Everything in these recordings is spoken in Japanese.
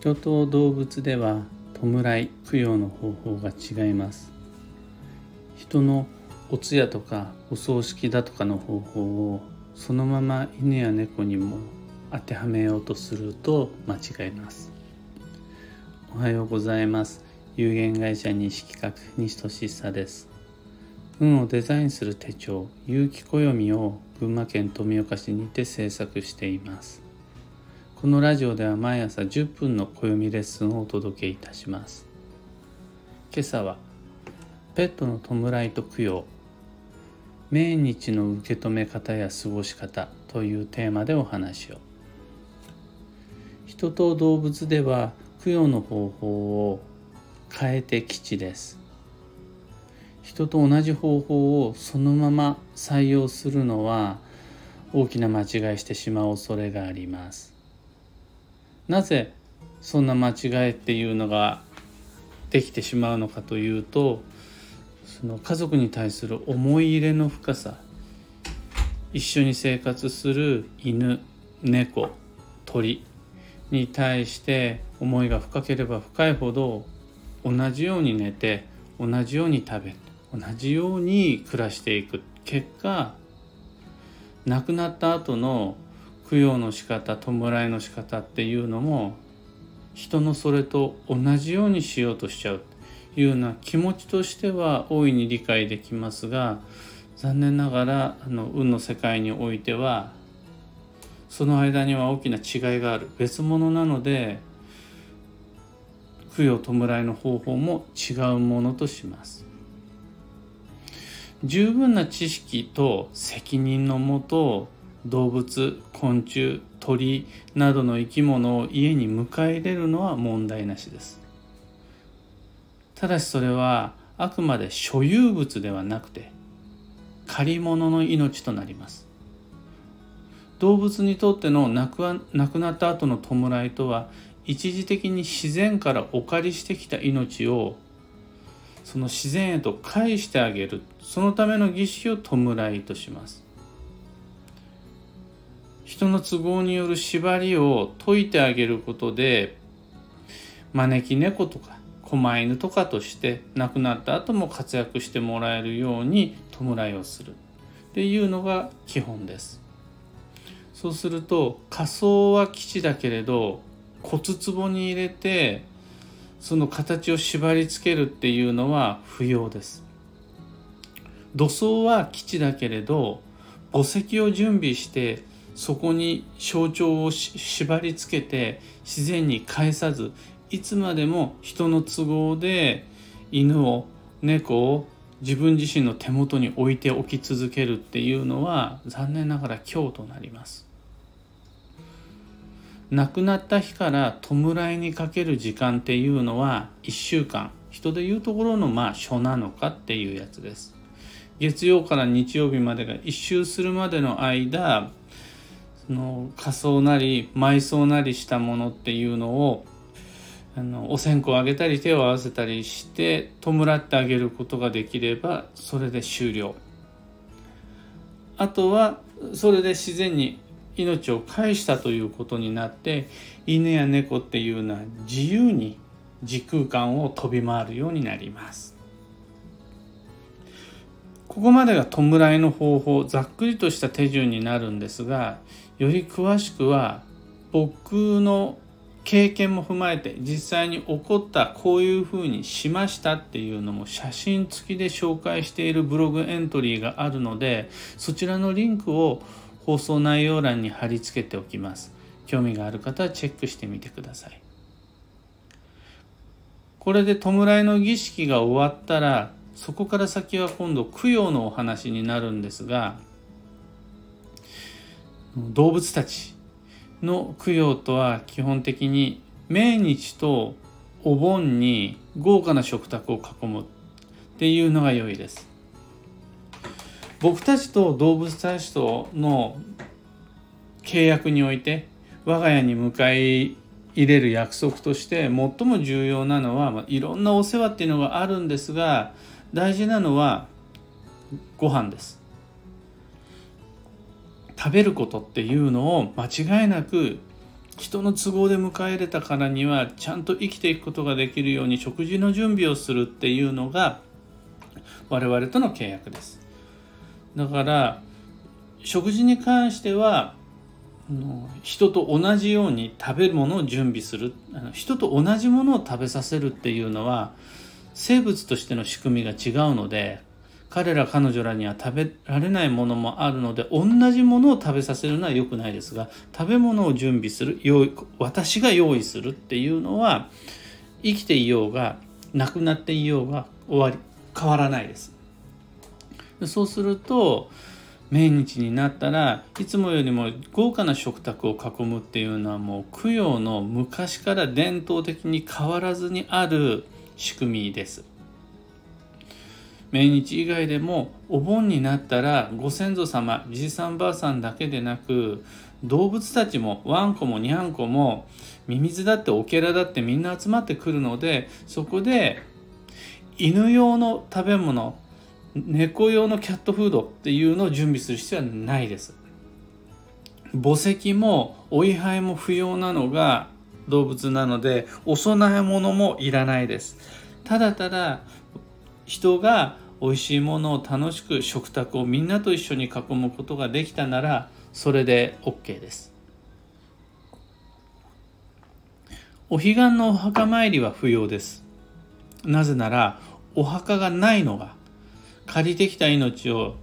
人と動物では弔い供養の方法が違います。人のお通夜とかお葬式だとかの方法をそのまま犬や猫にも当てはめようとすると間違います。おはようございます。有限会社西企画西俊久です。運をデザインする手帳有機暦を群馬県富岡市にて制作しています。このラジオでは毎朝10分の暦レッスンをお届けいたします。今朝はペットの弔いと供養命日の受け止め方や過ごし方というテーマでお話を。人と動物では供養の方法を変えて基地です。人と同じ方法をそのまま採用するのは大きな間違いしてしまう恐れがあります。なぜそんな間違いっていうのができてしまうのかというとその家族に対する思い入れの深さ一緒に生活する犬猫鳥に対して思いが深ければ深いほど同じように寝て同じように食べ同じように暮らしていく。結果亡くなった後の供養の仕方弔いの仕方っていうのも人のそれと同じようにしようとしちゃうというような気持ちとしては大いに理解できますが残念ながらあの運の世界においてはその間には大きな違いがある。別物なので供養弔いの方法も違うものとします。十分な知識と責任のもと動物昆虫鳥などの生き物を家に迎え入れるのは問題なしです。ただしそれはあくまで所有物ではなくて借り物の命となります。動物にとっての亡く亡くなった後の弔いとは一時的に自然からお借りしてきた命をその自然へと返してあげるそのための儀式を弔いとします。人の都合による縛りを解いてあげることで招き猫とか狛犬とかとして亡くなった後も活躍してもらえるように弔いをする。っていうのが基本です。そうすると仮想は基地だけれど骨壺に入れてその形を縛り付けるっていうのは不要です。土葬は基地だけれど墓石を準備してそこに象徴を縛り付けて自然に返さずいつまでも人の都合で犬を猫を自分自身の手元に置いておき続けるっていうのは残念ながら今日となります。亡くなった日から弔いにかける時間っていうのは1週間。人でいうところのまあ初なのかっていうやつです。月曜から日曜日までが一周するまでの間の仮装なり埋葬なりしたものっていうのをあのお線香をあげたり手を合わせたりして弔ってあげることができればそれで終了。あとはそれで自然に命を返したということになって犬や猫っていうのは自由に時空間を飛び回るようになります。ここまでが弔いの方法ざっくりとした手順になるんですがより詳しくは僕の経験も踏まえて実際に起こったこういうふうにしましたっていうのも写真付きで紹介しているブログエントリーがあるのでそちらのリンクを放送内容欄に貼り付けておきます。興味がある方はチェックしてみてください。これで弔いの儀式が終わったらそこから先は今度供養のお話になるんですが動物たちの供養とは基本的に命日とお盆に豪華な食卓を囲むっていうのが良いです。僕たちと動物たちとの契約において我が家に迎え入れる約束として最も重要なのは、まあ、いろんなお世話っていうのがあるんですが大事なのはご飯です。食べることっていうのを間違いなく人の都合で迎え入れたからにはちゃんと生きていくことができるように食事の準備をするっていうのが我々との契約です。だから食事に関しては人と同じように食べるものを準備する。人と同じものを食べさせるっていうのは生物としての仕組みが違うので彼ら彼女らには食べられないものもあるので同じものを食べさせるのは良くないですが食べ物を準備する用意私が用意するっていうのは生きていようが亡くなっていようが終わり変わらないです。そうすると命日になったらいつもよりも豪華な食卓を囲むっていうのはもう供養の昔から伝統的に変わらずにある仕組みです。命日以外でもお盆になったらご先祖様じいさんばあさんだけでなく動物たちもワンコもニャンコもミミズだってオケラだってみんな集まってくるのでそこで犬用の食べ物猫用のキャットフードっていうのを準備する必要はないです。墓石もお位牌も不要なのが動物なのでお供え物もいらないです。ただただ人が美味しいものを楽しく食卓をみんなと一緒に囲むことができたならそれで OK です。お彼岸のお墓参りは不要です。なぜならお墓がないのが借りてきた命を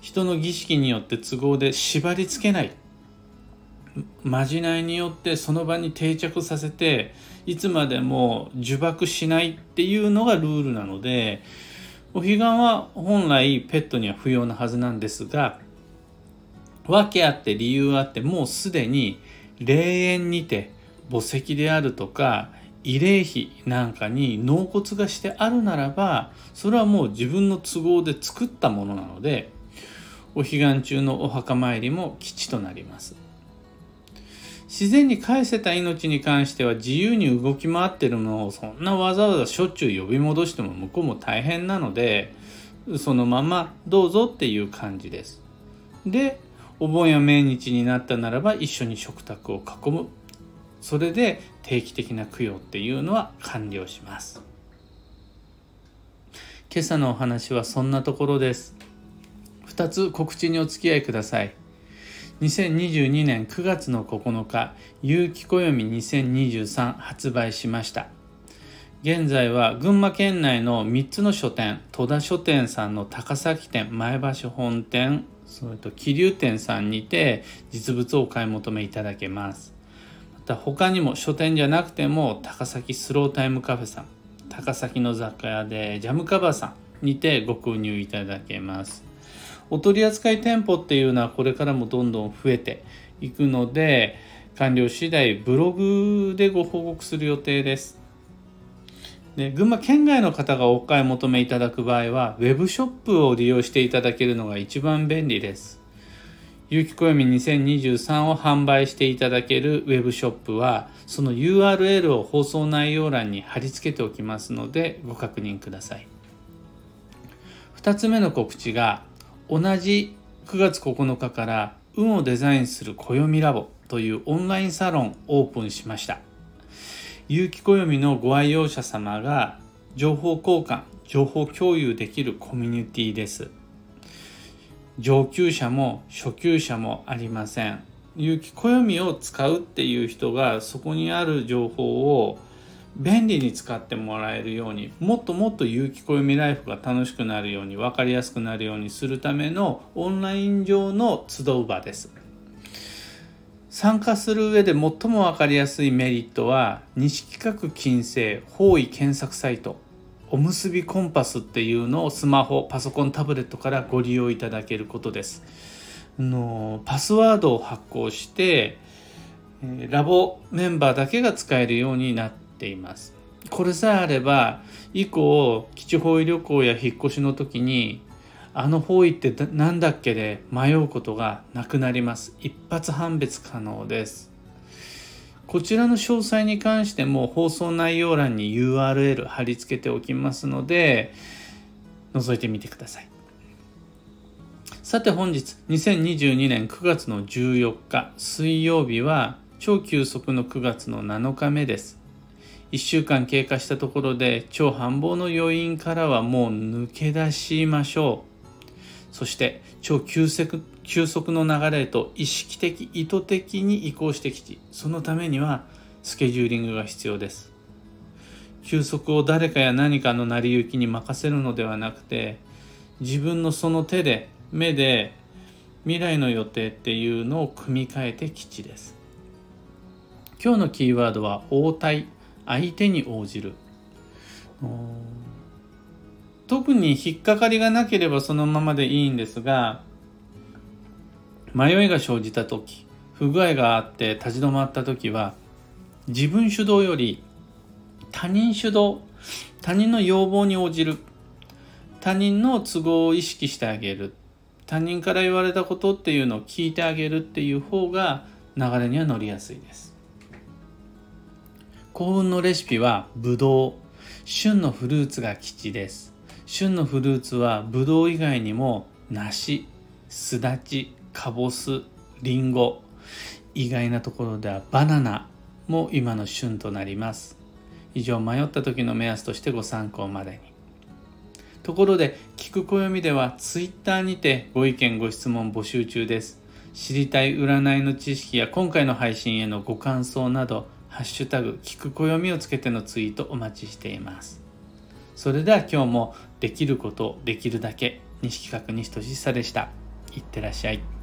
人の儀式によって都合で縛り付けない。まじないによってその場に定着させていつまでも呪縛しないっていうのがルールなのでお彼岸は本来ペットには不要なはずなんですが訳あって理由あってもうすでに霊園にて墓石であるとか慰霊碑なんかに納骨がしてあるならばそれはもう自分の都合で作ったものなのでお彼岸中のお墓参りも吉となります。自然に返せた命に関しては自由に動き回ってるのをそんなわざわざしょっちゅう呼び戻しても向こうも大変なのでそのままどうぞっていう感じです。でお盆や命日になったならば一緒に食卓を囲む。それで定期的な供養っていうのは完了します。今朝のお話はそんなところです。2つ告知にお付き合いください。2022年9月の9日有機暦2023発売しました。現在は群馬県内の3つの書店戸田書店さんの高崎店前橋本店それと桐生店さんにて実物をお買い求めいただけます。他にも書店じゃなくても高崎スロータイムカフェさん高崎の雑貨屋でジャムカバーさんにてご購入いただけます。お取り扱い店舗っていうのはこれからもどんどん増えていくので完了次第ブログでご報告する予定です。で群馬県外の方がお買い求めいただく場合は web ショップを利用していただけるのが一番便利です。有機暦2023を販売していただけるウェブショップはその URL を放送内容欄に貼り付けておきますのでご確認ください。2つ目の告知が同じ9月9日から運をデザインする暦ラボというオンラインサロンオープンしました。有機暦のご愛用者様が情報交換情報共有できるコミュニティです。上級者も初級者もありません。有機暦を使うっていう人がそこにある情報を便利に使ってもらえるようにもっともっと有機暦ライフが楽しくなるように分かりやすくなるようにするためのオンライン上の集う場です。参加する上で最も分かりやすいメリットは西企画金星方位検索サイトおむすびコンパスっていうのをスマホパソコンタブレットからご利用いただけることです。のパスワードを発行してラボメンバーだけが使えるようになってています。これさえあれば以降基地方位旅行や引っ越しの時にあの方位って何だっけで迷うことがなくなります。一発判別可能です。こちらの詳細に関しても放送内容欄に URL 貼り付けておきますので覗いてみてください。さて本日2022年9月の14日水曜日は超急速の9月の7日目です。1週間経過したところで超繁忙の余韻からはもう抜け出しましょう。そして超急速急速の流れへと意識的意図的に移行してきてそのためにはスケジューリングが必要です。休息を誰かや何かの成り行きに任せるのではなくて自分のその手で目で未来の予定っていうのを組み替えて基地です。今日のキーワードは応対。相手に応じる。特に引っかかりがなければそのままでいいんですが迷いが生じた時不具合があって立ち止まった時は自分主導より他人主導他人の要望に応じる。他人の都合を意識してあげる。他人から言われたことっていうのを聞いてあげるっていう方が流れには乗りやすいです。幸運のレシピはブドウ旬のフルーツが基地です。旬のフルーツはブドウ以外にも梨すだちかぼすりんご意外なところではバナナも今の旬となります。以上迷った時の目安としてご参考までに。ところで聞く暦では Twitter にてご意見ご質問募集中です。知りたい占いの知識や今回の配信へのご感想などハッシュタグ聞く暦をつけてのツイートお待ちしています。それでは今日もできることできるだけ西企画西俊久でした。いってらっしゃい。